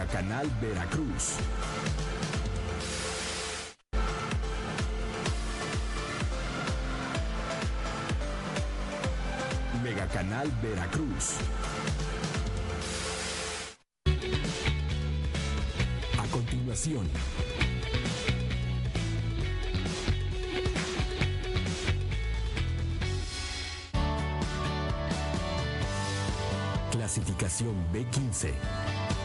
Megacanal Veracruz. Megacanal Veracruz. A continuación. Clasificación B15.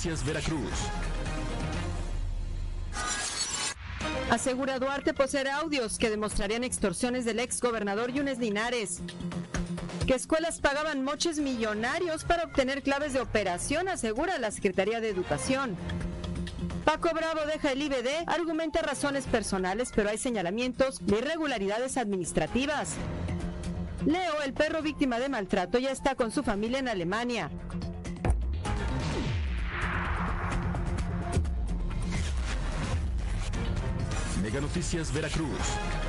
Noticias Veracruz. Asegura Duarte poseer audios que demostrarían extorsiones del ex gobernador Yunes Linares. Que escuelas pagaban moches millonarios para obtener claves de operación, asegura la Secretaría de Educación. Paco Bravo deja el IBD, argumenta razones personales, pero hay señalamientos de irregularidades administrativas. Leo, el perro víctima de maltrato, ya está con su familia en Alemania. Mega Noticias Veracruz.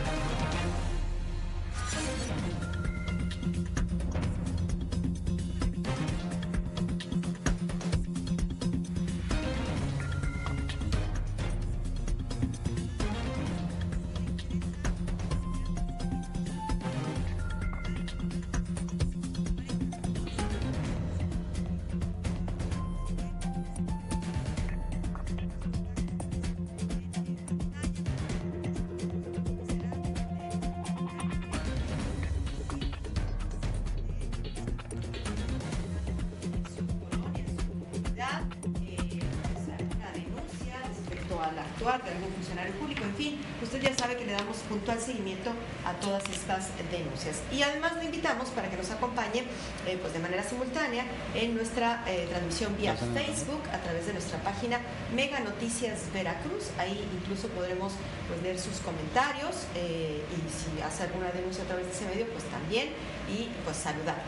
Acompañe eh, pues de manera simultánea en nuestra eh, transmisión vía Facebook a través de nuestra página Mega Noticias Veracruz. Ahí incluso podremos pues, leer sus comentarios eh, y si hace alguna denuncia a través de ese medio, pues también y pues saludar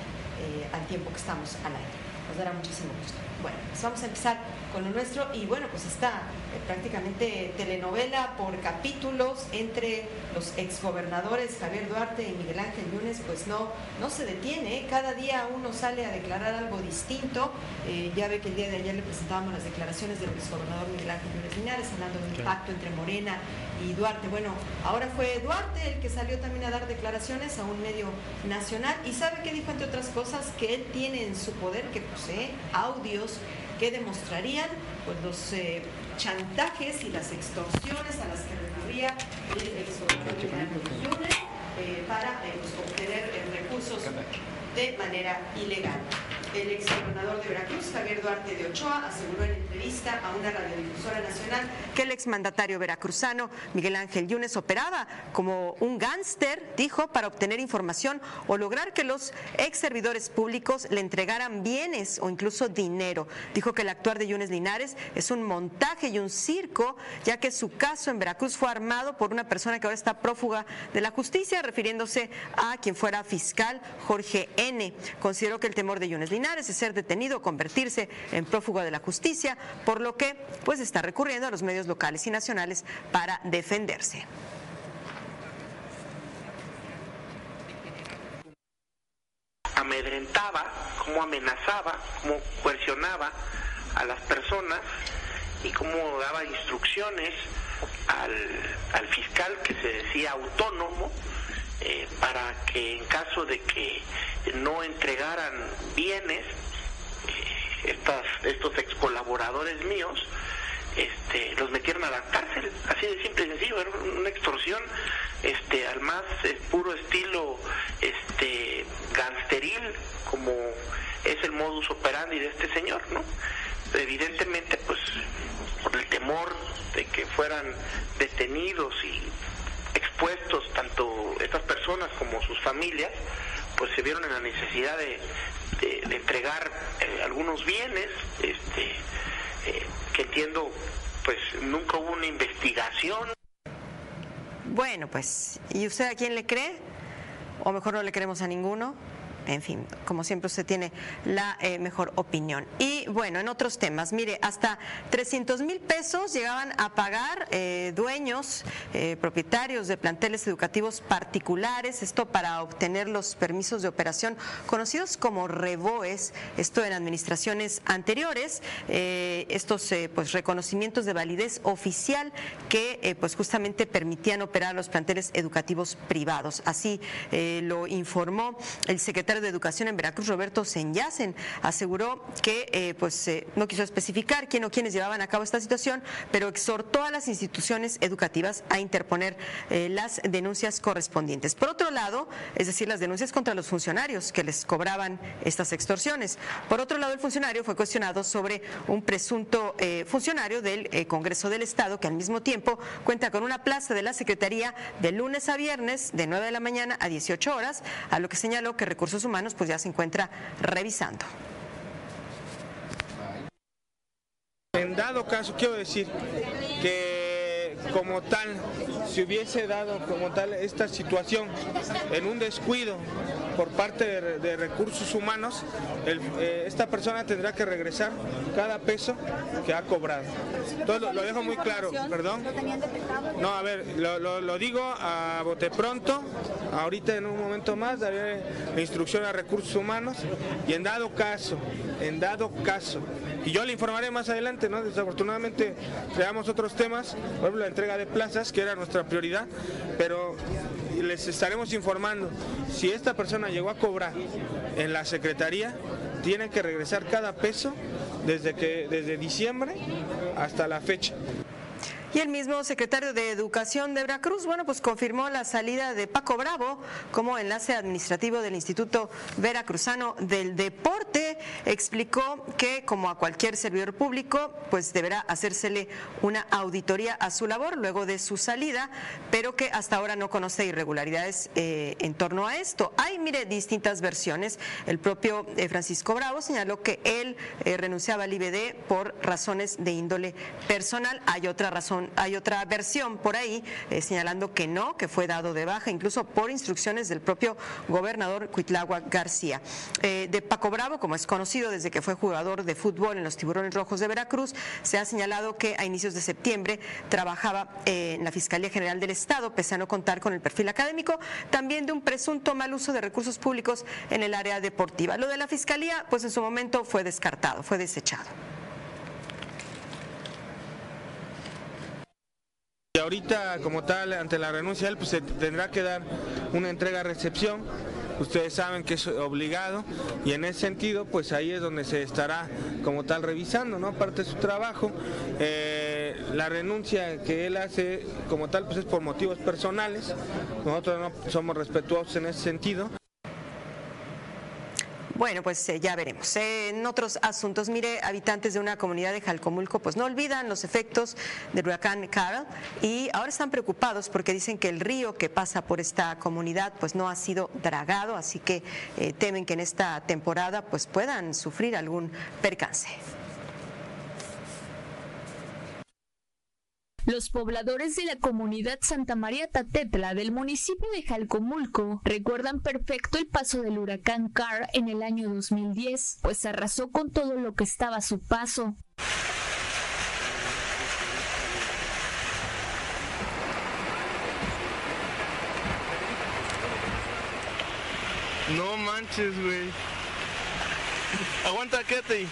al tiempo que estamos al aire. Nos dará muchísimo gusto. Bueno, pues vamos a empezar con lo nuestro y bueno, pues está eh, prácticamente telenovela por capítulos entre los exgobernadores Javier Duarte y Miguel Ángel Yunes, pues no, no se detiene, ¿eh? cada día uno sale a declarar algo distinto. Eh, ya ve que el día de ayer le presentábamos las declaraciones del exgobernador Miguel Ángel Yunes Linares hablando de un pacto entre Morena y Duarte. Bueno, ahora fue Duarte el que salió también a dar declaraciones a un medio nacional y sabe que dijo entre otras cosas que él tiene en su poder, que audios que demostrarían pues, los eh, chantajes y las extorsiones a las que recurría el exgobernador eh, para eh, pues, obtener eh, recursos de manera ilegal. El exgobernador de Veracruz, Javier Duarte de Ochoa, aseguró en entrevista a una radiodifusora nacional que el exmandatario veracruzano Miguel Ángel Yunes operaba como un gángster, dijo, para obtener información o lograr que los ex servidores públicos le entregaran bienes o incluso dinero. Dijo que el actuar de Yunes Linares es un montaje y un circo, ya que su caso en Veracruz fue armado por una persona que ahora está prófuga de la justicia, refiriéndose a quien fuera fiscal Jorge N. Consideró que el temor de Yunes Linares es ser detenido o convertirse en prófuga de la justicia, por lo que pues está recurriendo a los medios locales y nacionales para defenderse. amedrentaba, cómo amenazaba, cómo coercionaba a las personas y cómo daba instrucciones al, al fiscal que se decía autónomo eh, para que en caso de que no entregaran bienes, estas, estos ex colaboradores míos, este, los metieron a la cárcel, así de simple y sencillo, era una extorsión este, al más eh, puro estilo este, gangsteril, como es el modus operandi de este señor, ¿no? Evidentemente, pues, por el temor de que fueran detenidos y expuestos tanto estas personas como sus familias, pues se vieron en la necesidad de, entregar eh, algunos bienes, este, eh, que entiendo, pues nunca hubo una investigación. Bueno, pues, ¿y usted a quién le cree? O mejor no le creemos a ninguno en fin, como siempre usted tiene la eh, mejor opinión. Y bueno, en otros temas, mire, hasta 300 mil pesos llegaban a pagar eh, dueños, eh, propietarios de planteles educativos particulares, esto para obtener los permisos de operación conocidos como reboes, esto en administraciones anteriores, estos pues reconocimientos de validez oficial que pues justamente permitían operar los planteles educativos privados. Así lo informó el secretario de Educación en Veracruz, Roberto Senyacen, aseguró que eh, pues, eh, no quiso especificar quién o quiénes llevaban a cabo esta situación, pero exhortó a las instituciones educativas a interponer eh, las denuncias correspondientes. Por otro lado, es decir, las denuncias contra los funcionarios que les cobraban estas extorsiones. Por otro lado, el funcionario fue cuestionado sobre un presunto funcionario del Congreso del Estado que al mismo tiempo cuenta con una plaza de la Secretaría de lunes a viernes de 9 de la mañana a 18 horas, a lo que señaló que recursos Humanos pues ya se encuentra revisando. En dado caso, quiero decir que como tal, si hubiese dado como tal esta situación en un descuido por parte de, recursos humanos, eh, esta persona tendrá que regresar cada peso que ha cobrado. Entonces lo, dejo muy claro, perdón. No, a ver, lo, digo a bote pronto, ahorita en un momento más daré la instrucción a recursos humanos y en dado caso, en dado caso, y yo le informaré más adelante, ¿no? Desafortunadamente creamos otros temas, por ejemplo entrega de plazas, que era nuestra prioridad, pero les estaremos informando. Si esta persona llegó a cobrar en la Secretaría, tiene que regresar cada peso desde, que, desde diciembre hasta la fecha. Y el mismo secretario de Educación de Veracruz, bueno, pues confirmó la salida de Paco Bravo como enlace administrativo del Instituto Veracruzano del Deporte. Explicó que, como a cualquier servidor público, pues deberá hacérsele una auditoría a su labor luego de su salida, pero que hasta ahora no conoce irregularidades eh, en torno a esto. Hay, mire, distintas versiones. El propio eh, Francisco Bravo señaló que él eh, renunciaba al IBD por razones de índole personal. Hay otra razón hay otra versión por ahí eh, señalando que no, que fue dado de baja, incluso por instrucciones del propio gobernador Cuitlagua García. Eh, de Paco Bravo, como es conocido desde que fue jugador de fútbol en los Tiburones Rojos de Veracruz, se ha señalado que a inicios de septiembre trabajaba eh, en la Fiscalía General del Estado, pese a no contar con el perfil académico, también de un presunto mal uso de recursos públicos en el área deportiva. Lo de la Fiscalía, pues en su momento fue descartado, fue desechado. Ahorita, como tal, ante la renuncia él, pues se tendrá que dar una entrega-recepción. Ustedes saben que es obligado y en ese sentido, pues ahí es donde se estará como tal revisando, ¿no? Aparte de su trabajo, eh, la renuncia que él hace como tal, pues es por motivos personales. Nosotros no somos respetuosos en ese sentido. Bueno, pues eh, ya veremos. en otros asuntos, mire, habitantes de una comunidad de Jalcomulco pues no olvidan los efectos del huracán Carl y ahora están preocupados porque dicen que el río que pasa por esta comunidad pues no ha sido dragado, así que eh, temen que en esta temporada pues puedan sufrir algún percance. Los pobladores de la comunidad Santa María Tatetla del municipio de Jalcomulco recuerdan perfecto el paso del huracán Carr en el año 2010, pues arrasó con todo lo que estaba a su paso. No manches, güey. Aguanta, quédate.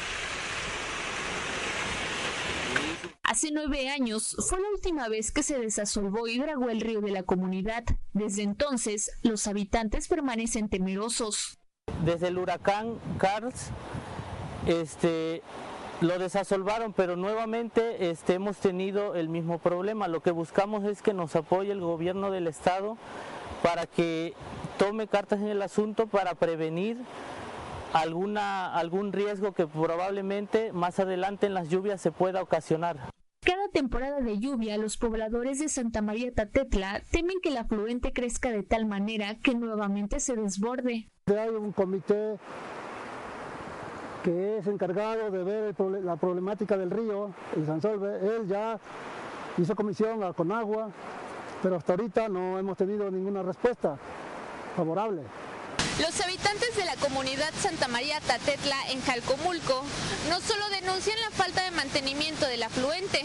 Hace nueve años fue la última vez que se desasolvó y dragó el río de la comunidad. Desde entonces, los habitantes permanecen temerosos. Desde el huracán Carls, este, lo desasolvaron, pero nuevamente este, hemos tenido el mismo problema. Lo que buscamos es que nos apoye el gobierno del estado para que tome cartas en el asunto para prevenir alguna, algún riesgo que probablemente más adelante en las lluvias se pueda ocasionar. Cada temporada de lluvia, los pobladores de Santa María Tatetla temen que el afluente crezca de tal manera que nuevamente se desborde. Hay un comité que es encargado de ver la problemática del río, el Sansolve. Él ya hizo comisión a Conagua, pero hasta ahorita no hemos tenido ninguna respuesta favorable. Los habitantes de la comunidad Santa María Tatetla en Jalcomulco no solo denuncian la falta de mantenimiento del afluente,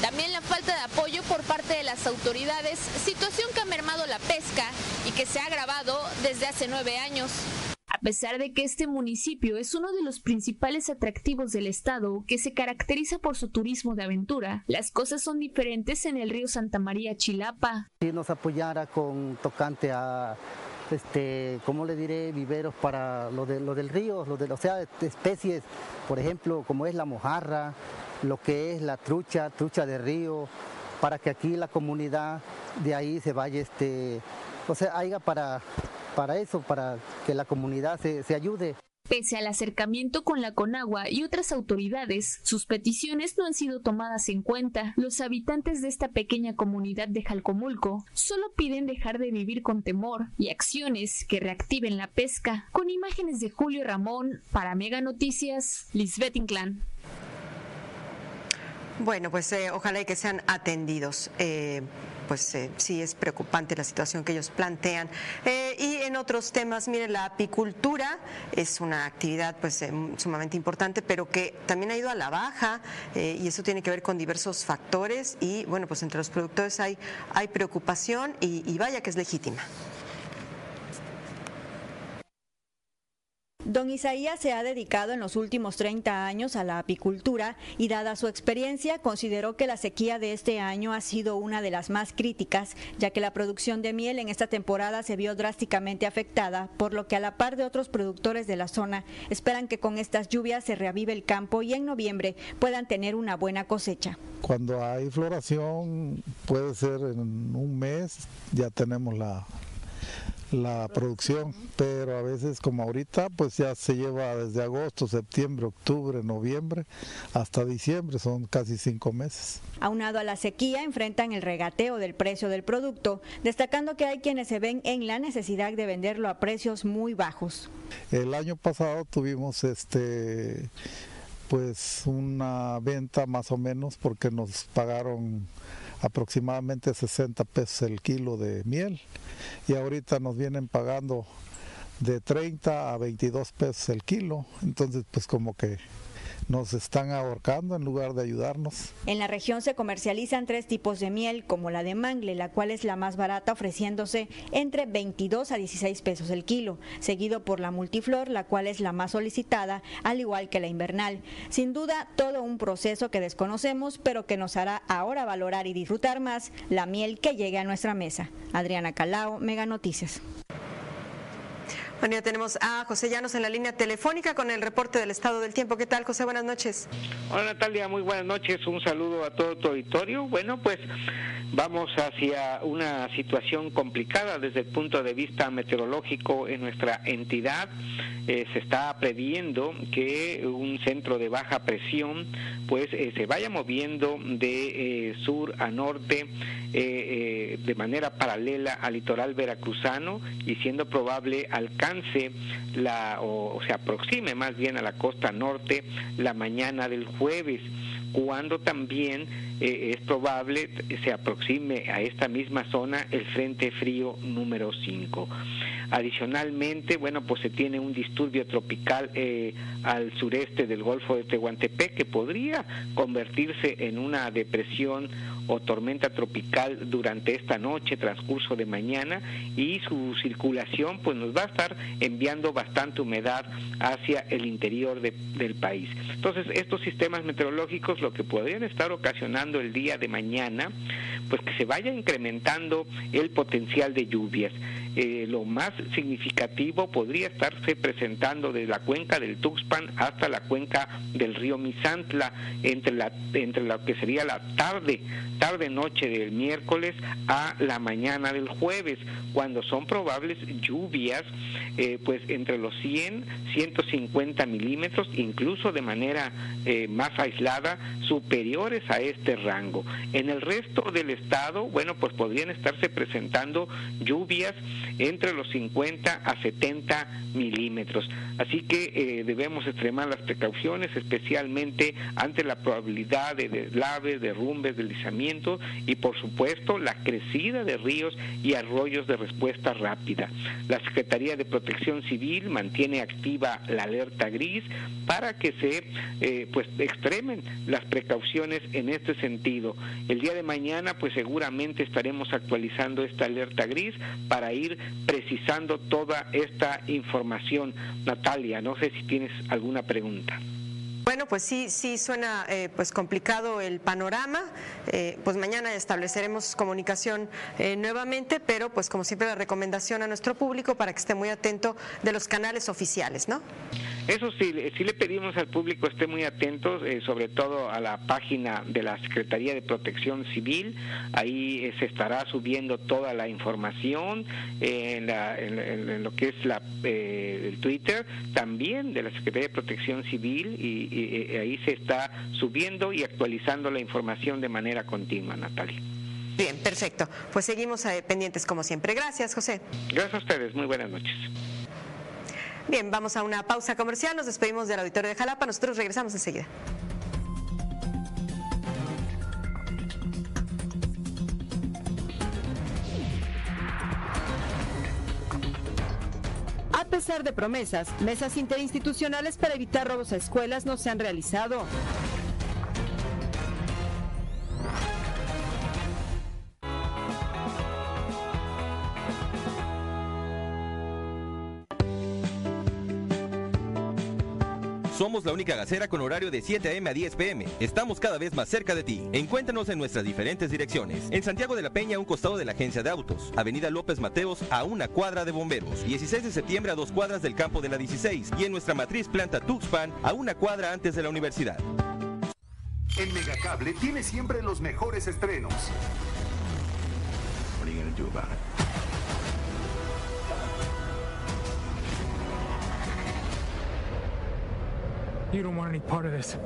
también la falta de apoyo por parte de las autoridades, situación que ha mermado la pesca y que se ha agravado desde hace nueve años. A pesar de que este municipio es uno de los principales atractivos del estado, que se caracteriza por su turismo de aventura, las cosas son diferentes en el río Santa María Chilapa. Si nos apoyara con tocante a este, ¿cómo le diré? Viveros para lo, de, lo del río, lo de, o sea, especies, por ejemplo, como es la mojarra, lo que es la trucha, trucha de río, para que aquí la comunidad de ahí se vaya, este, o sea, haya para para eso, para que la comunidad se, se ayude. Pese al acercamiento con la Conagua y otras autoridades, sus peticiones no han sido tomadas en cuenta. Los habitantes de esta pequeña comunidad de Jalcomulco solo piden dejar de vivir con temor y acciones que reactiven la pesca. Con imágenes de Julio Ramón, para Mega Noticias, Lisbeth Inclán. Bueno, pues eh, ojalá y que sean atendidos. Eh, pues eh, sí es preocupante la situación que ellos plantean. Eh, y en otros temas, miren, la apicultura es una actividad pues eh, sumamente importante, pero que también ha ido a la baja y eso tiene que ver con diversos factores y bueno, pues entre los productores hay, hay preocupación y vaya que es legítima. Don Isaías se ha dedicado en los últimos 30 años a la apicultura y dada su experiencia consideró que la sequía de este año ha sido una de las más críticas, ya que la producción de miel en esta temporada se vio drásticamente afectada, por lo que a la par de otros productores de la zona esperan que con estas lluvias se reavive el campo y en noviembre puedan tener una buena cosecha. Cuando hay floración puede ser en un mes, ya tenemos la, la producción, pero a veces como ahorita pues ya se lleva desde agosto, septiembre, octubre, noviembre hasta diciembre, son casi cinco meses. Aunado a la sequía, enfrentan el regateo del precio del producto, destacando que hay quienes se ven en la necesidad de venderlo a precios muy bajos. El año pasado tuvimos este pues una venta más o menos porque nos pagaron aproximadamente 60 pesos el kilo de miel. Y ahorita nos vienen pagando de 30 a 22 pesos el kilo, entonces pues como que nos están ahorcando en lugar de ayudarnos. En la región se comercializan tres tipos de miel, como la de mangle, la cual es la más barata, ofreciéndose entre 22 a 16 pesos el kilo, seguido por la multiflor, la cual es la más solicitada, al igual que la invernal. Sin duda, todo un proceso que desconocemos, pero que nos hará ahora valorar y disfrutar más la miel que llegue a nuestra mesa. Adriana Calao, Mega Noticias. Bueno, ya tenemos a José Llanos en la línea telefónica con el reporte del estado del tiempo. ¿Qué tal, José? Buenas noches. Hola, Natalia. Muy buenas noches. Un saludo a todo tu auditorio. Bueno, pues vamos hacia una situación complicada desde el punto de vista meteorológico en nuestra entidad. Eh, se está previendo que un centro de baja presión pues eh, se vaya moviendo de eh, sur a norte de manera paralela al litoral veracruzano y siendo probable alcance la o se aproxime más bien a la costa norte la mañana del jueves cuando también eh, es probable se aproxime a esta misma zona el Frente Frío número 5. Adicionalmente, bueno, pues se tiene un disturbio tropical eh, al sureste del Golfo de Tehuantepec que podría convertirse en una depresión o tormenta tropical durante esta noche, transcurso de mañana, y su circulación pues nos va a estar enviando bastante humedad hacia el interior del país. Entonces, estos sistemas meteorológicos lo que podrían estar ocasionando el día de mañana, pues que se vaya incrementando el potencial de lluvias. Eh, lo más significativo podría estarse presentando desde la cuenca del Tuxpan hasta la cuenca del río Misantla, entre, la, entre lo que sería la tarde, tarde-noche del miércoles a la mañana del jueves, cuando son probables lluvias, eh, pues entre los 100, 150 milímetros, incluso de manera eh, más aislada, superiores a este rango. En el resto del estado, bueno, pues podrían estarse presentando lluvias entre los 50 a 70 milímetros. Así que eh, debemos extremar las precauciones, especialmente ante la probabilidad de deslaves, derrumbes, deslizamiento y por supuesto la crecida de ríos y arroyos de respuesta rápida. La Secretaría de Protección Civil mantiene activa la alerta gris para que se eh, pues extremen las precauciones en este sentido. El día de mañana pues seguramente estaremos actualizando esta alerta gris para ir precisando toda esta información. Natalia, no sé si tienes alguna pregunta. Bueno, pues sí, sí suena eh, pues complicado el panorama. Eh, pues mañana estableceremos comunicación eh, nuevamente, pero pues como siempre la recomendación a nuestro público para que esté muy atento de los canales oficiales, ¿no? Eso sí, sí le pedimos al público esté muy atentos, sobre todo a la página de la Secretaría de Protección Civil. Ahí se estará subiendo toda la información en, lo que es la, el Twitter, también de la Secretaría de Protección Civil y y, ahí se está subiendo y actualizando la información de manera continua, Natalia. Bien, perfecto. Pues seguimos eh, pendientes como siempre. Gracias, José. Gracias a ustedes. Muy buenas noches. Bien, vamos a una pausa comercial. Nos despedimos del auditorio de Jalapa. Nosotros regresamos enseguida. A pesar de promesas, mesas interinstitucionales para evitar robos a escuelas no se han realizado. Somos la única gacera con horario de 7 a.m. a 10 p.m. Estamos cada vez más cerca de ti. Encuéntranos en nuestras diferentes direcciones. En Santiago de la Peña, a un costado de la agencia de autos. Avenida López Mateos, a una cuadra de bomberos. 16 de septiembre a dos cuadras del campo de la 16. Y en nuestra matriz planta Tuxpan, a una cuadra antes de la universidad. En Megacable tiene siempre los mejores estrenos. You don't want any part of this.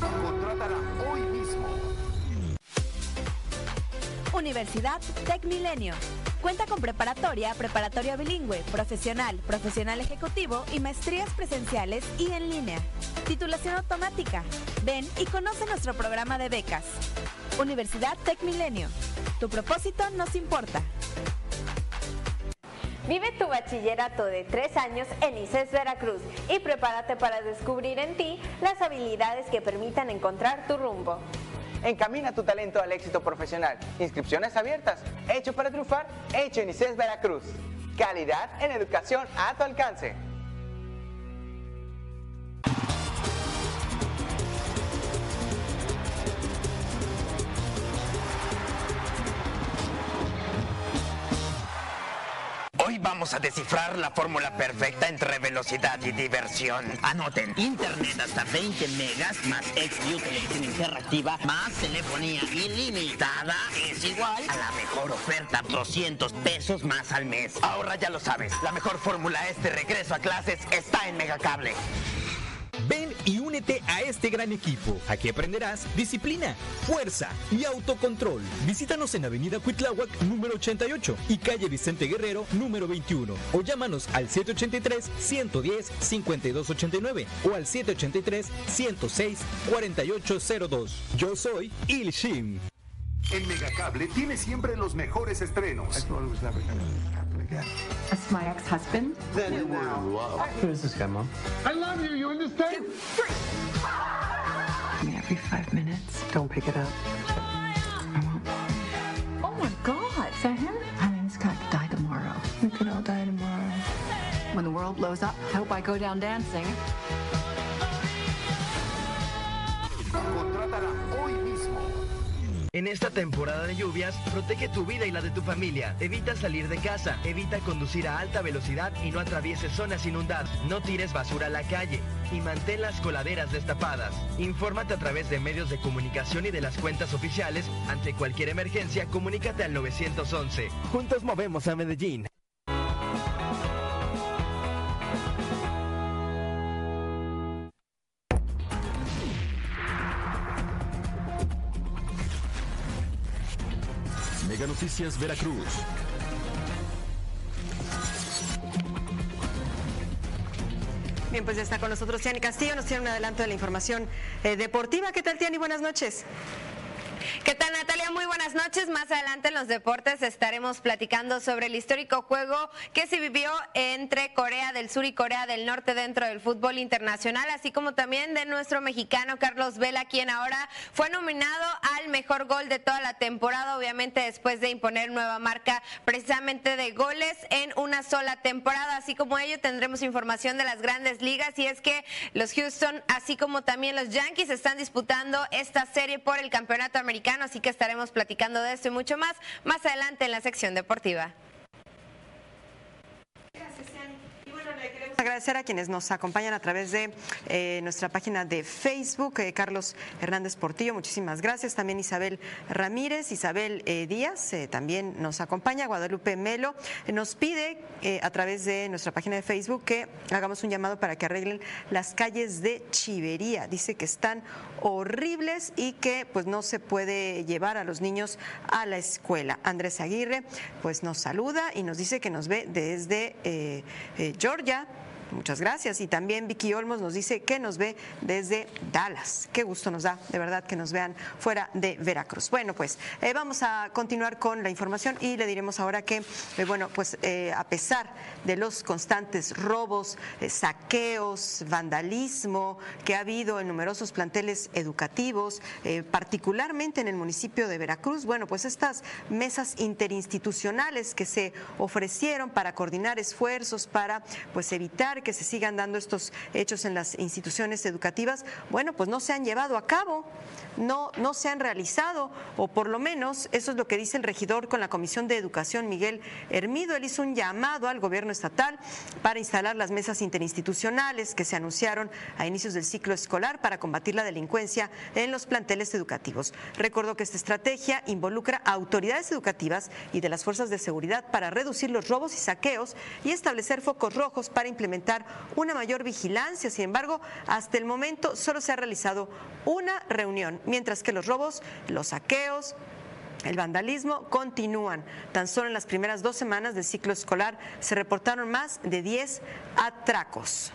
Contrátala hoy mismo. Universidad Tech Milenio. Cuenta con preparatoria, preparatoria bilingüe, profesional, profesional ejecutivo y maestrías presenciales y en línea. Titulación automática. Ven y conoce nuestro programa de becas. Universidad Tech Milenio. Tu propósito nos importa. Vive tu bachillerato de tres años en ICES Veracruz y prepárate para descubrir en ti las habilidades que permitan encontrar tu rumbo. Encamina tu talento al éxito profesional. Inscripciones abiertas. Hecho para triunfar, hecho en ICES Veracruz. Calidad en educación a tu alcance. Vamos a descifrar la fórmula perfecta entre velocidad y diversión. Anoten, internet hasta 20 megas más XView televisión interactiva más telefonía ilimitada es igual a la mejor oferta, 200 pesos más al mes. Ahora ya lo sabes, la mejor fórmula este regreso a clases está en Megacable. Ven y únete a este gran equipo. Aquí aprenderás disciplina, fuerza y autocontrol. Visítanos en Avenida Cuitláhuac número 88 y calle Vicente Guerrero número 21 o llámanos al 783 110 5289 o al 783 106 4802. Yo soy Il Shim. En Megacable tiene siempre los mejores estrenos. As my ex-husband? Then you were in love. Who is this guy, Mom? I love you, you understand? Every five minutes. Don't pick it up. I won't. Oh my God, is that him? I mean, this guy could die tomorrow. We could all die tomorrow. when the world blows up, I hope I go down dancing. Contrátala hoy mismo. En esta temporada de lluvias, protege tu vida y la de tu familia. Evita salir de casa, evita conducir a alta velocidad y no atravieses zonas inundadas. No tires basura a la calle y mantén las coladeras destapadas. Infórmate a través de medios de comunicación y de las cuentas oficiales. Ante cualquier emergencia, comunícate al 911. Juntos movemos a Medellín. Noticias Veracruz. Bien, pues ya está con nosotros Tiani Castillo, nos tiene un adelanto de la información eh, deportiva. ¿Qué tal, Tiani? Buenas noches. ¿Qué tal Natalia? Muy buenas noches. Más adelante en los deportes estaremos platicando sobre el histórico juego que se vivió entre Corea del Sur y Corea del Norte dentro del fútbol internacional, así como también de nuestro mexicano Carlos Vela, quien ahora fue nominado al mejor gol de toda la temporada, obviamente después de imponer nueva marca precisamente de goles en una sola temporada. Así como ello tendremos información de las grandes ligas y es que los Houston, así como también los Yankees, están disputando esta serie por el campeonato americano, así que estaremos platicando de esto y mucho más más adelante en la sección deportiva. Agradecer a quienes nos acompañan a través de eh, nuestra página de Facebook, eh, Carlos Hernández Portillo, muchísimas gracias. También Isabel Ramírez, Isabel eh, Díaz también nos acompaña, Guadalupe Melo nos pide a través de nuestra página de Facebook que hagamos un llamado para que arreglen las calles de Chivería. Dice que están horribles y que pues no se puede llevar a los niños a la escuela. Andrés Aguirre pues nos saluda y nos dice que nos ve desde Georgia. Muchas gracias. Y también Vicky Olmos nos dice que nos ve desde Dallas. Qué gusto nos da, de verdad, que nos vean fuera de Veracruz. Bueno, pues eh, vamos a continuar con la información y le diremos ahora que, eh, bueno, pues eh, a pesar de los constantes robos, saqueos, vandalismo que ha habido en numerosos planteles educativos, particularmente en el municipio de Veracruz, bueno, pues estas mesas interinstitucionales que se ofrecieron para coordinar esfuerzos para pues evitar que se sigan dando estos hechos en las instituciones educativas, bueno, pues no se han llevado a cabo, no, no se han realizado, o por lo menos eso es lo que dice el regidor con la Comisión de Educación, Miguel Hermido. Él hizo un llamado al gobierno estatal para instalar las mesas interinstitucionales que se anunciaron a inicios del ciclo escolar para combatir la delincuencia en los planteles educativos. Recordó que esta estrategia involucra a autoridades educativas y de las fuerzas de seguridad para reducir los robos y saqueos y establecer focos rojos para implementar una mayor vigilancia. Sin embargo, hasta el momento solo se ha realizado una reunión, mientras que los robos, los saqueos, el vandalismo continúan. Tan solo en las primeras dos semanas del ciclo escolar se reportaron más de 10 atracos.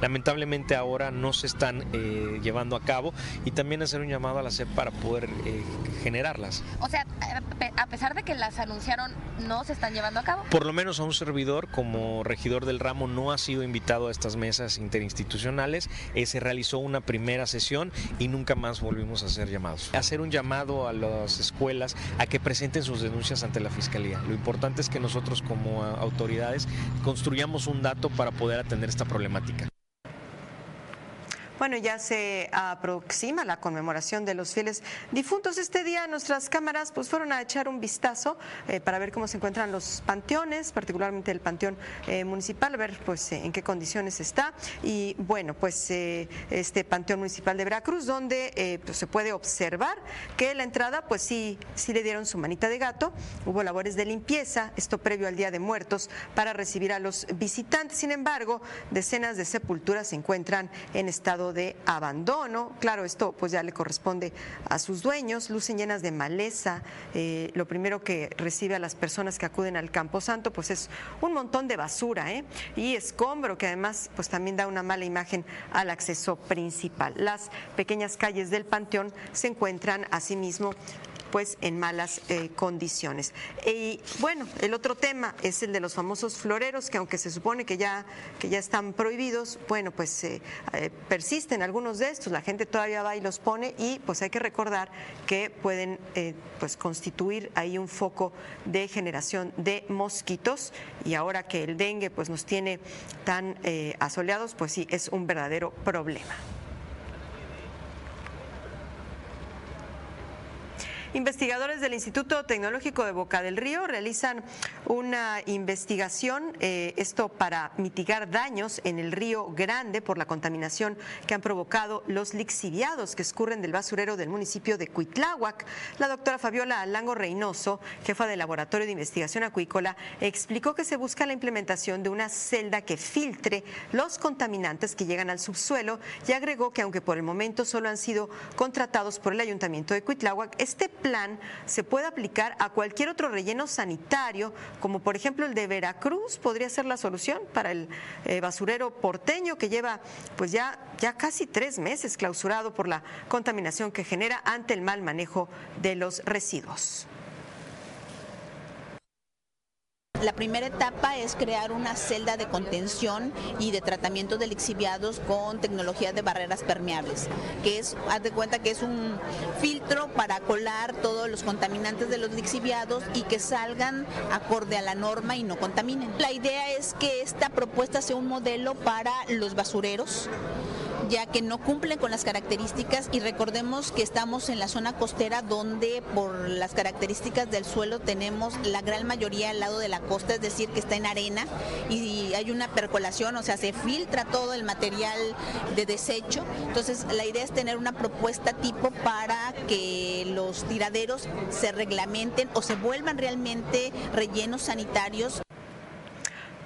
Lamentablemente ahora no se están eh, llevando a cabo y también hacer un llamado a la SEP para poder eh, generarlas. O sea, a pesar de que las anunciaron, no se están llevando a cabo. Por lo menos a un servidor como regidor del ramo no ha sido invitado a estas mesas interinstitucionales. Eh, se realizó una primera sesión y nunca más volvimos a hacer llamados. Hacer un llamado a las escuelas a que presenten sus denuncias ante la fiscalía. Lo importante es que nosotros como autoridades construyamos un dato para poder atender esta problemática. Bueno, ya se aproxima la conmemoración de los fieles difuntos. Este día nuestras cámaras pues fueron a echar un vistazo eh, para ver cómo se encuentran los panteones, particularmente el panteón eh, municipal, a ver pues eh, en qué condiciones está. Y bueno, pues este panteón municipal de Veracruz, donde pues, se puede observar que la entrada pues sí, sí le dieron su manita de gato. Hubo labores de limpieza, esto previo al Día de Muertos, para recibir a los visitantes. Sin embargo, decenas de sepulturas se encuentran en estado de abandono. Claro, esto pues ya le corresponde a sus dueños, lucen llenas de maleza. Eh, lo primero que recibe a las personas que acuden al Campo Santo pues es un montón de basura ¿eh? y escombro que además pues también da una mala imagen al acceso principal. Las pequeñas calles del Panteón se encuentran asimismo pues en malas eh, condiciones. Y bueno, el otro tema es el de los famosos floreros, que aunque se supone que ya, que ya están prohibidos, bueno, pues eh, eh, persisten algunos de estos, la gente todavía va y los pone y pues hay que recordar que pueden pues constituir ahí un foco de generación de mosquitos y ahora que el dengue pues nos tiene tan asoleados, pues sí, es un verdadero problema. Investigadores del Instituto Tecnológico de Boca del Río realizan una investigación, eh, esto para mitigar daños en el río Grande por la contaminación que han provocado los lixiviados que escurren del basurero del municipio de Cuitláhuac. La doctora Fabiola Alango Reynoso, jefa del Laboratorio de Investigación Acuícola, explicó que se busca la implementación de una celda que filtre los contaminantes que llegan al subsuelo y agregó que aunque por el momento solo han sido contratados por el Ayuntamiento de Cuitláhuac, este plan se puede aplicar a cualquier otro relleno sanitario, como por ejemplo el de Veracruz, podría ser la solución para el eh, basurero porteño que lleva pues ya, ya casi tres meses clausurado por la contaminación que genera ante el mal manejo de los residuos. La primera etapa es crear una celda de contención y de tratamiento de lixiviados con tecnología de barreras permeables, que es, haz de cuenta que es un filtro para colar todos los contaminantes de los lixiviados y que salgan acorde a la norma y no contaminen. La idea es que esta propuesta sea un modelo para los basureros ya que no cumplen con las características y recordemos que estamos en la zona costera donde por las características del suelo tenemos la gran mayoría al lado de la costa, es decir, que está en arena y hay una percolación, o sea, se filtra todo el material de desecho. Entonces, la idea es tener una propuesta tipo para que los tiraderos se reglamenten o se vuelvan realmente rellenos sanitarios.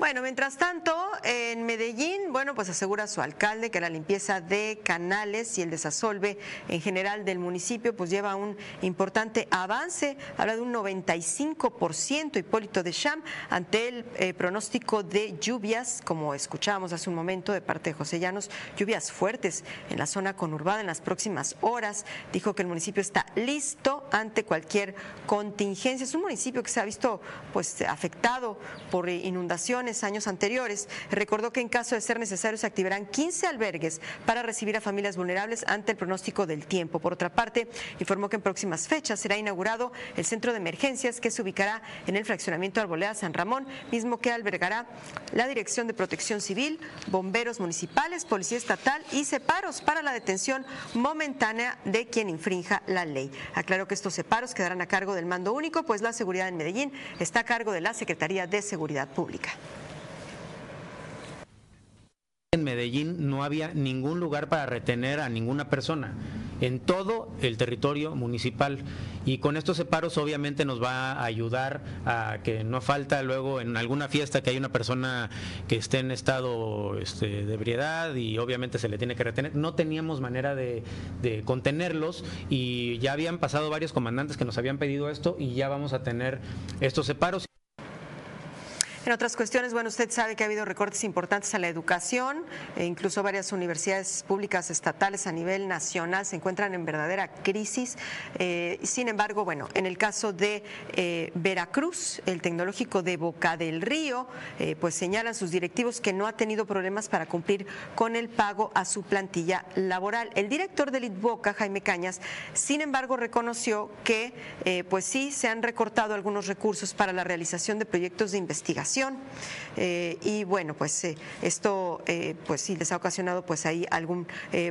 Bueno, mientras tanto, en Medellín, bueno, pues asegura su alcalde que la limpieza de canales y el desasolve en general del municipio pues lleva un importante avance, habla de un 95% Hipólito de Cham ante el eh, pronóstico de lluvias, como escuchábamos hace un momento de parte de José Llanos, lluvias fuertes en la zona conurbada en las próximas horas. Dijo que el municipio está listo ante cualquier contingencia. Es un municipio que se ha visto pues afectado por inundaciones años anteriores. Recordó que en caso de ser necesario se activarán 15 albergues para recibir a familias vulnerables ante el pronóstico del tiempo. Por otra parte, informó que en próximas fechas será inaugurado el centro de emergencias que se ubicará en el fraccionamiento Arboleda San Ramón, mismo que albergará la Dirección de Protección Civil, bomberos municipales, policía estatal y separos para la detención momentánea de quien infrinja la ley. Aclaró que estos separos quedarán a cargo del mando único, pues la seguridad en Medellín está a cargo de la Secretaría de Seguridad Pública. En Medellín no había ningún lugar para retener a ninguna persona en todo el territorio municipal y con estos separos obviamente nos va a ayudar a que no falta luego en alguna fiesta que hay una persona que esté en estado este, de ebriedad y obviamente se le tiene que retener. No teníamos manera de, de contenerlos y ya habían pasado varios comandantes que nos habían pedido esto y ya vamos a tener estos separos. En otras cuestiones, bueno, usted sabe que ha habido recortes importantes a la educación, e incluso varias universidades públicas estatales a nivel nacional se encuentran en verdadera crisis. Eh, sin embargo, bueno, en el caso de eh, Veracruz, el tecnológico de Boca del Río, eh, pues señalan sus directivos que no ha tenido problemas para cumplir con el pago a su plantilla laboral. El director del ITBOCA, Jaime Cañas, sin embargo, reconoció que pues sí se han recortado algunos recursos para la realización de proyectos de investigación eh, y bueno, pues eh, esto eh, pues sí les ha ocasionado pues ahí algún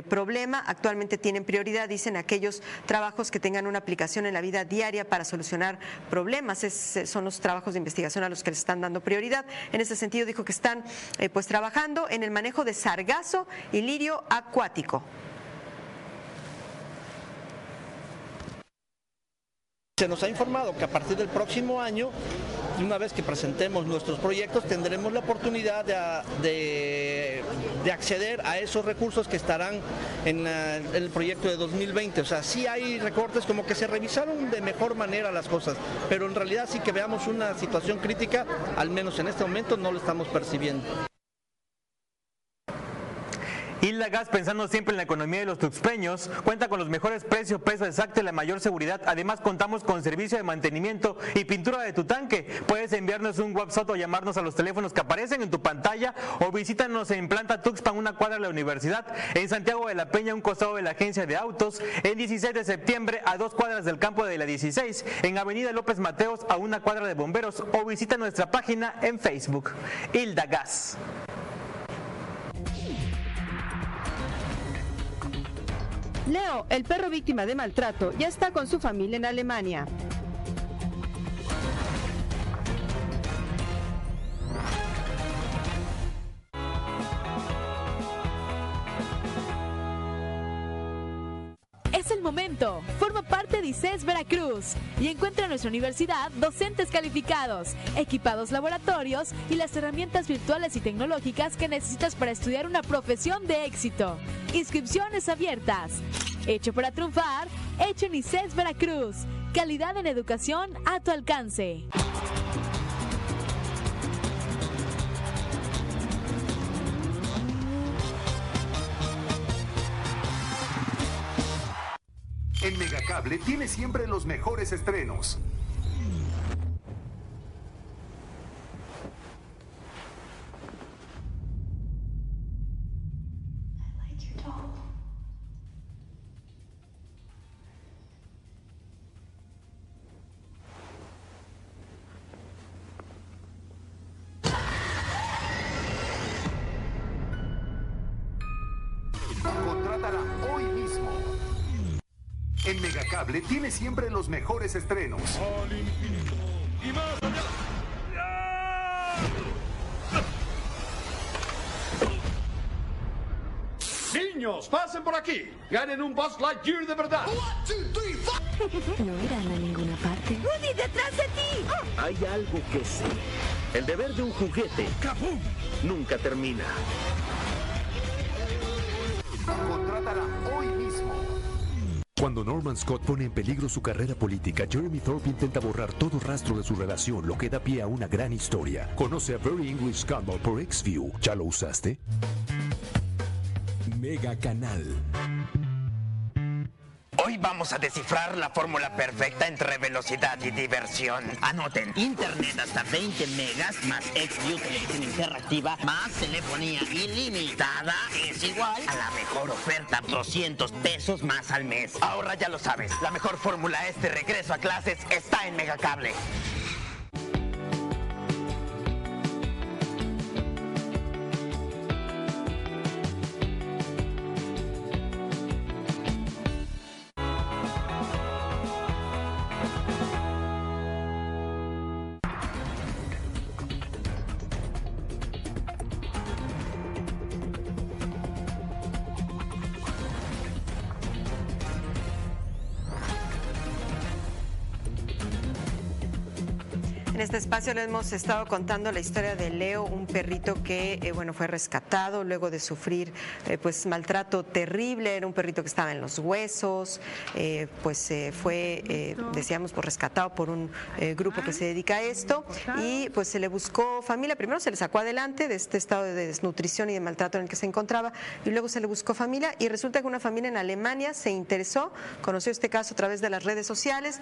problema. Actualmente tienen prioridad, dicen, aquellos trabajos que tengan una aplicación en la vida diaria para solucionar problemas. son los trabajos de investigación a los que les están dando prioridad. En ese sentido dijo que están pues trabajando en el manejo de sargazo y lirio acuático. Se nos ha informado que a partir del próximo año, una vez que presentemos nuestros proyectos, tendremos la oportunidad de, acceder a esos recursos que estarán en, el proyecto de 2020. O sea, sí hay recortes, como que se revisaron de mejor manera las cosas, pero en realidad sí que veamos una situación crítica, al menos en este momento no lo estamos percibiendo. Hilda Gas, pensando siempre en la economía de los tuxpeños, cuenta con los mejores precios, peso exacto y la mayor seguridad. Además, contamos con servicio de mantenimiento y pintura de tu tanque. Puedes enviarnos un WhatsApp o llamarnos a los teléfonos que aparecen en tu pantalla o visítanos en Planta Tuxpan, una cuadra de la universidad, en Santiago de la Peña, un costado de la agencia de autos, en 16 de septiembre a dos cuadras del campo de la 16, en Avenida López Mateos a una cuadra de bomberos o visita nuestra página en Facebook. Hilda Gas. Leo, el perro víctima de maltrato, ya está con su familia en Alemania. Es el momento. Forma parte de ICES Veracruz y encuentra en nuestra universidad docentes calificados, equipados laboratorios y las herramientas virtuales y tecnológicas que necesitas para estudiar una profesión de éxito. Inscripciones abiertas. Hecho para triunfar, hecho en ICES Veracruz. Calidad en educación a tu alcance. Tiene siempre los mejores estrenos. Estrenos. Niños, pasen por aquí. Ganen un Buzz Lightyear de verdad. No irán a ninguna parte. ¡Woody, detrás de ti! Hay algo que sé. El deber de un juguete nunca termina. Contrátala hoy. Cuando Norman Scott pone en peligro su carrera política, Jeremy Thorpe intenta borrar todo rastro de su relación, lo que da pie a una gran historia. Conoce a Very English Scandal por XView. ¿Ya lo usaste? Mega Canal. Hoy vamos a descifrar la fórmula perfecta entre velocidad y diversión. Anoten, internet hasta 20 megas más televisión interactiva más telefonía ilimitada es igual a la mejor oferta, 200 pesos más al mes. Ahora ya lo sabes, la mejor fórmula es de regreso a clases está en Megacable. Espacio le hemos estado contando la historia de Leo, un perrito que eh, bueno fue rescatado luego de sufrir eh, pues maltrato terrible. Era un perrito que estaba en los huesos, eh, pues fue eh, decíamos pues rescatado por un eh, grupo que se dedica a esto y pues se le buscó familia. Primero se le sacó adelante de este estado de desnutrición y de maltrato en el que se encontraba y luego se le buscó familia y resulta que una familia en Alemania se interesó, conoció este caso a través de las redes sociales.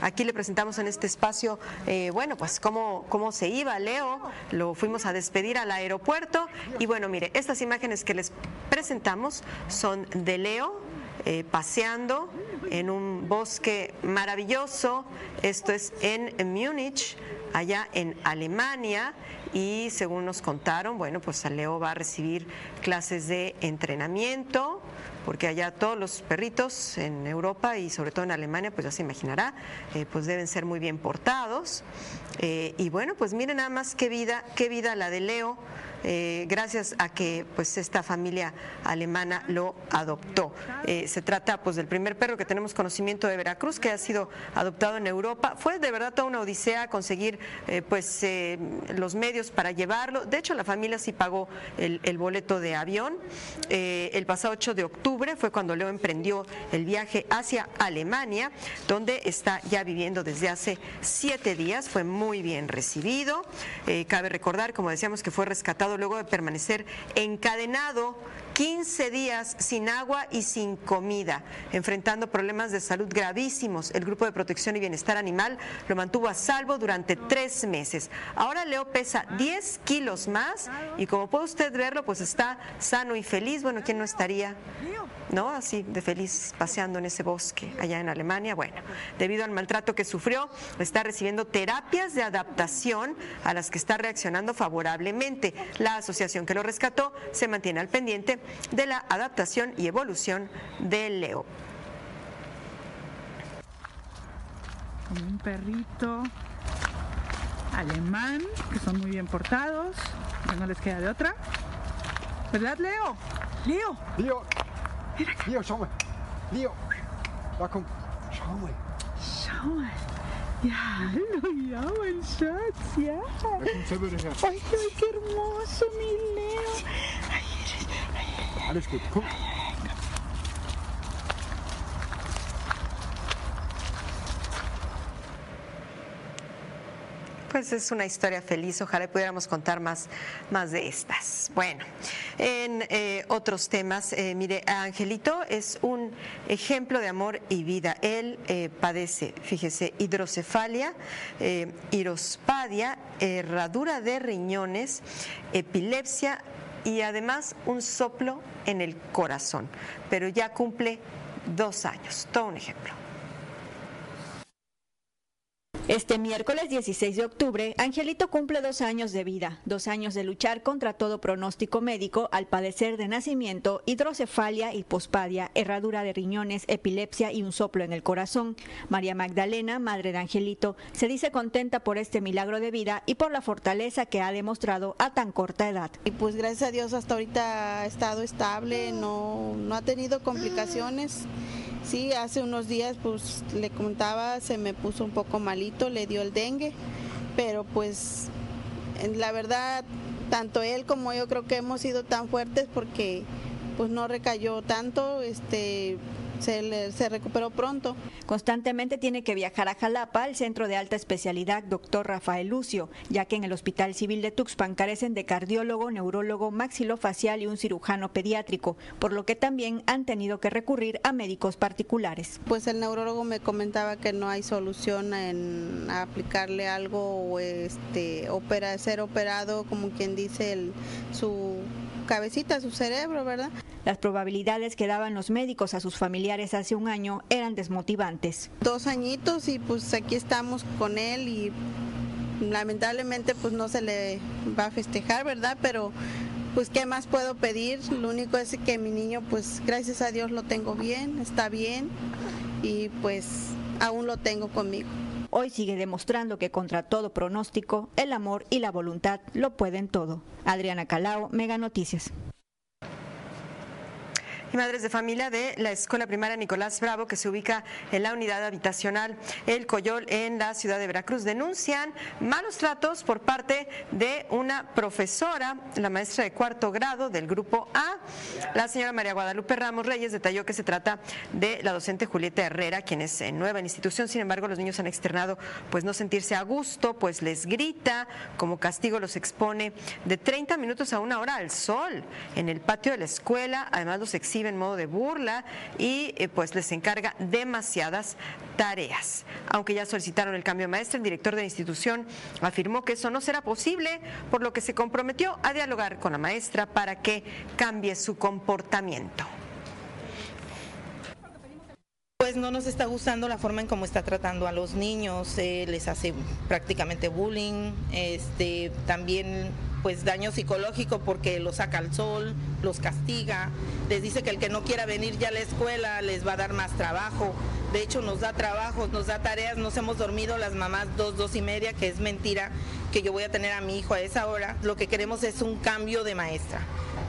Aquí le presentamos en este espacio, eh, bueno, pues cómo, cómo se iba Leo, lo fuimos a despedir al aeropuerto. Y bueno, mire, estas imágenes que les presentamos son de Leo eh, paseando en un bosque maravilloso, esto es en Múnich, allá en Alemania. Y según nos contaron, bueno, pues Leo va a recibir clases de entrenamiento porque allá todos los perritos en Europa y sobre todo en Alemania, pues ya se imaginará, eh, pues deben ser muy bien portados. Eh, y bueno, pues miren nada más qué vida, qué vida la de Leo. Eh, gracias a que pues esta familia alemana lo adoptó. Eh, se trata pues del primer perro que tenemos conocimiento de Veracruz que ha sido adoptado en Europa. Fue de verdad toda una odisea conseguir eh, pues los medios para llevarlo. De hecho la familia sí pagó el, el boleto de avión. El pasado 8 de octubre fue cuando Leo emprendió el viaje hacia Alemania, donde está ya viviendo desde hace siete días. Fue muy bien recibido. Cabe recordar, como decíamos, que fue rescatado luego de permanecer encadenado 15 días sin agua y sin comida, enfrentando problemas de salud gravísimos. El Grupo de Protección y Bienestar Animal lo mantuvo a salvo durante tres meses. Ahora Leo pesa 10 kilos más y como puede usted verlo, pues está sano y feliz. Bueno, ¿quién no estaría? ¿No? Así de feliz paseando en ese bosque allá en Alemania. Bueno, debido al maltrato que sufrió, está recibiendo terapias de adaptación a las que está reaccionando favorablemente. La asociación que lo rescató se mantiene al pendiente de la adaptación y evolución del Leo. Como un perrito alemán, que son muy bien portados, ya no les queda de otra. ¿Verdad, Leo? Leo. Leo. Leo, Samme. Leo, daar kom. Schau Samme. Ja, hallo jouw en schat. Ja. Daar komt Febber her. Ay, qué hermoso, mi Leo. Alles goed, kom. Pues es una historia feliz, ojalá pudiéramos contar más, más de estas. Bueno, en eh, otros temas, eh, mire, Angelito es un ejemplo de amor y vida. Él eh, padece, fíjese, hidrocefalia, hirospadia, herradura de riñones, epilepsia y además un soplo en el corazón, pero ya cumple dos años, todo un ejemplo. Este miércoles 16 de octubre, Angelito cumple dos años de vida, dos años de luchar contra todo pronóstico médico al padecer de nacimiento hidrocefalia, hipospadia, herradura de riñones, epilepsia y un soplo en el corazón. María Magdalena, madre de Angelito, se dice contenta por este milagro de vida y por la fortaleza que ha demostrado a tan corta edad. Y pues gracias a Dios hasta ahorita ha estado estable, no, no ha tenido complicaciones. Sí, hace unos días, pues le contaba, se me puso un poco malito, le dio el dengue, pero pues la verdad, tanto él como yo creo que hemos sido tan fuertes porque pues no recayó tanto, este se, le- se recuperó pronto. Constantemente tiene que viajar a Jalapa, al centro de alta especialidad Dr. Rafael Lucio, ya que en el Hospital Civil de Tuxpan carecen de cardiólogo, neurólogo, maxilofacial y un cirujano pediátrico, por lo que también han tenido que recurrir a médicos particulares. Pues el neurólogo me comentaba que no hay solución en aplicarle algo o este opera, ser operado, como quien dice, el, su cabecita, su cerebro, ¿verdad? Las probabilidades que daban los médicos a sus familiares hace un año eran desmotivantes. Dos añitos y pues aquí estamos con él y lamentablemente pues no se le va a festejar, ¿verdad? Pero pues qué más puedo pedir, lo único es que mi niño pues gracias a Dios lo tengo bien, está bien y pues aún lo tengo conmigo. Hoy sigue demostrando que contra todo pronóstico, el amor y la voluntad lo pueden todo. Adriana Calao, Mega Noticias. Madres de familia de la Escuela Primaria Nicolás Bravo, que se ubica en la unidad habitacional El Coyol en la ciudad de Veracruz, denuncian malos tratos por parte de una profesora, la maestra de cuarto grado del grupo A. La señora María Guadalupe Ramos Reyes detalló que se trata de la docente Julieta Herrera, quien es eh, nueva en la institución. Sin embargo, los niños han externado pues no sentirse a gusto, pues les grita, como castigo los expone de 30 minutos a una hora al sol en el patio de la escuela. Además, los exhibe en modo de burla y eh, pues les encarga demasiadas tareas. Aunque ya solicitaron el cambio de maestra, el director de la institución afirmó que eso no será posible, por lo que se comprometió a dialogar con la maestra para que cambie su comportamiento. Pues no nos está gustando la forma en cómo está tratando a los niños, eh, les hace prácticamente bullying, este, también pues daño psicológico porque los saca al sol, los castiga, les dice que el que no quiera venir ya a la escuela les va a dar más trabajo, de hecho nos da trabajo, nos da tareas, nos hemos dormido las mamás dos, dos y media, que es mentira que yo voy a tener a mi hijo a esa hora, lo que queremos es un cambio de maestra.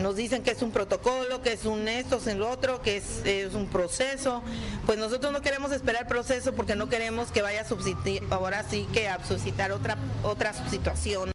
Nos dicen que es un protocolo, que es un esto, es el otro, que es, es un proceso. Pues nosotros no queremos esperar proceso porque no queremos que vaya a subsistir, ahora sí que a suscitar otra, otra situación.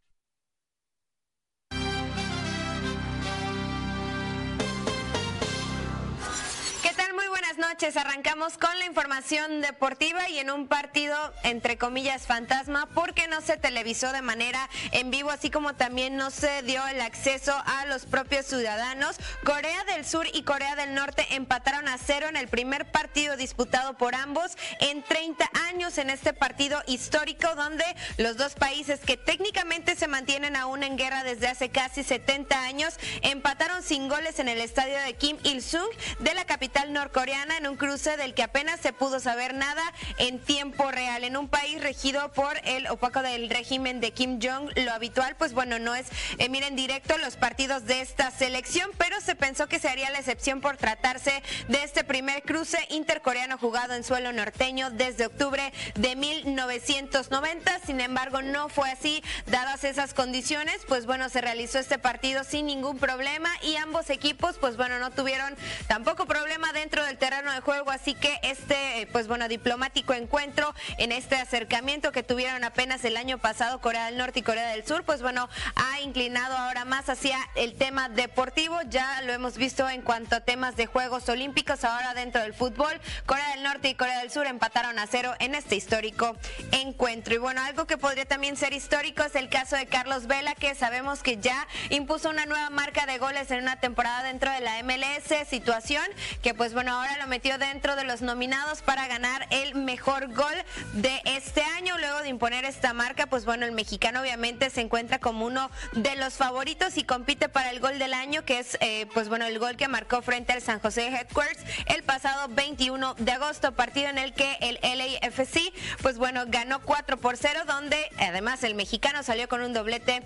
Arrancamos con la información deportiva y en un partido, entre comillas, fantasma, porque no se televisó de manera en vivo, así como también no se dio el acceso a los propios ciudadanos. Corea del Sur y Corea del Norte empataron a cero en el primer partido disputado por ambos en 30 años en este partido histórico, donde los dos países que técnicamente se mantienen aún en guerra desde hace casi 70 años empataron sin goles en el estadio de Kim Il-sung de la capital norcoreana un cruce del que apenas se pudo saber nada en tiempo real. En un país regido por el opaco del régimen de Kim Jong, lo habitual, pues bueno, no es eh, miren directo los partidos de esta selección, pero se pensó que se haría la excepción por tratarse de este primer cruce intercoreano jugado en suelo norteño desde octubre de 1990. Sin embargo, no fue así, dadas esas condiciones, pues bueno, se realizó este partido sin ningún problema y ambos equipos, pues bueno, no tuvieron tampoco problema dentro del terreno juego, así que este, pues bueno, diplomático encuentro en este acercamiento que tuvieron apenas el año pasado Corea del Norte y Corea del Sur, pues bueno, ha inclinado ahora más hacia el tema deportivo, ya lo hemos visto en cuanto a temas de Juegos Olímpicos, ahora dentro del fútbol, Corea del Norte y Corea del Sur empataron a cero en este histórico encuentro. Y bueno, algo que podría también ser histórico es el caso de Carlos Vela, que sabemos que ya impuso una nueva marca de goles en una temporada dentro de la MLS, situación que pues bueno, ahora lo metió dentro de los nominados para ganar el mejor gol de este año. Luego de imponer esta marca, pues bueno, el mexicano obviamente se encuentra como uno de los favoritos y compite para el gol del año, que es eh, pues bueno, el gol que marcó frente al San José Headquarters el pasado 21 de agosto, partido en el que el LAFC pues bueno, ganó 4 por 0, donde además el mexicano salió con un doblete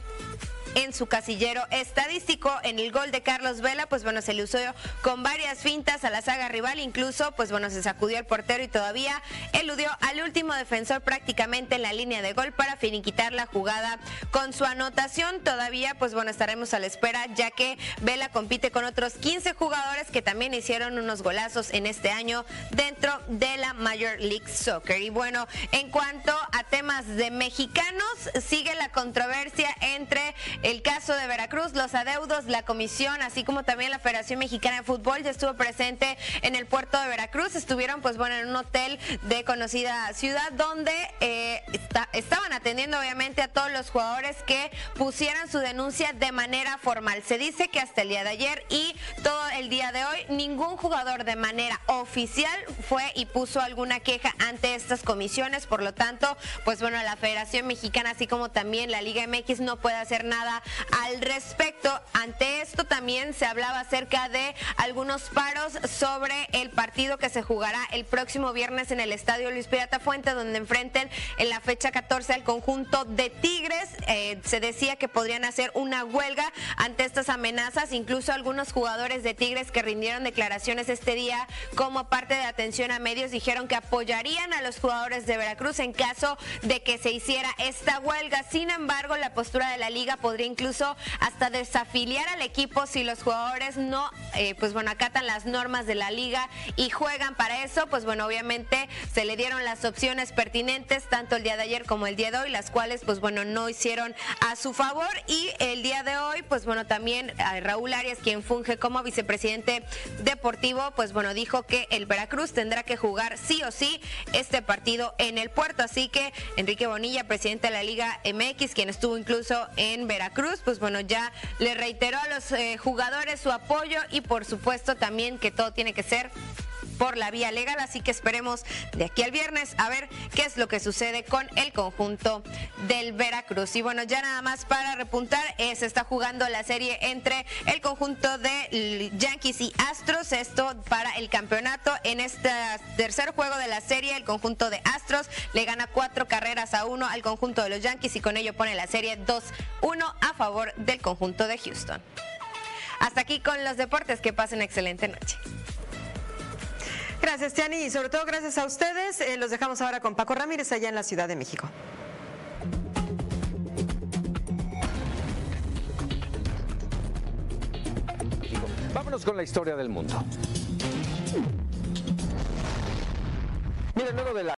en su casillero estadístico. En el gol de Carlos Vela, pues bueno, se le usó con varias fintas a la saga rival, incluso, pues bueno, se sacudió el portero y todavía eludió al último defensor prácticamente en la línea de gol para finiquitar la jugada con su anotación. Todavía, pues bueno, estaremos a la espera, ya que Vela compite con otros 15 jugadores que también hicieron unos golazos en este año dentro de la Major League Soccer. Y bueno, en cuanto a temas de mexicanos, sigue la controversia entre el caso de Veracruz, los adeudos, la comisión, así como también la Federación Mexicana de Fútbol ya estuvo presente en el puerto de Veracruz. Estuvieron, pues bueno, en un hotel de conocida ciudad donde eh, estaban atendiendo obviamente a todos los jugadores que pusieran su denuncia de manera formal. Se dice que hasta el día de ayer y todo el día de hoy ningún jugador de manera oficial fue y puso alguna queja ante estas comisiones. Por lo tanto, pues bueno, la Federación Mexicana, así como también la Liga MX, no puede hacer nada al respecto. Ante esto también se hablaba acerca de algunos paros sobre el partido que se jugará el próximo viernes en el Estadio Luis Pirata Fuente, donde enfrenten en la fecha 14 al conjunto de Tigres. Eh, se decía que podrían hacer una huelga ante estas amenazas. Incluso algunos jugadores de Tigres que rindieron declaraciones este día como parte de atención a medios dijeron que apoyarían a los jugadores de Veracruz en caso de que se hiciera esta huelga. Sin embargo, la postura de la liga podría incluso hasta desafiliar al equipo si los jugadores no, eh, pues bueno, acatan las normas de la liga y juegan para eso, pues bueno, obviamente se le dieron las opciones pertinentes tanto el día de ayer como el día de hoy, las cuales pues bueno, no hicieron a su favor. Y el día de hoy, pues bueno, también Raúl Arias, quien funge como vicepresidente deportivo, pues bueno, dijo que el Veracruz tendrá que jugar sí o sí este partido en el puerto, así que Enrique Bonilla, presidente de la Liga MX, quien estuvo incluso en Veracruz, Cruz, pues bueno, ya le reiteró a los eh, jugadores su apoyo y por supuesto también que todo tiene que ser por la vía legal, así que esperemos de aquí al viernes a ver qué es lo que sucede con el conjunto del Veracruz. Y bueno, ya nada más para repuntar, eh, se está jugando la serie entre el conjunto de Yankees y Astros, esto para el campeonato. En este tercer juego de la serie, el conjunto de Astros le gana cuatro carreras a uno al conjunto de los Yankees y con ello pone la serie 2-1 a favor del conjunto de Houston. Hasta aquí con los deportes, que pasen excelente noche. Gracias, Tiani, y sobre todo gracias a ustedes. Eh, los dejamos ahora con Paco Ramírez allá en la Ciudad de México. Vámonos con la historia del mundo. Miren, luego de la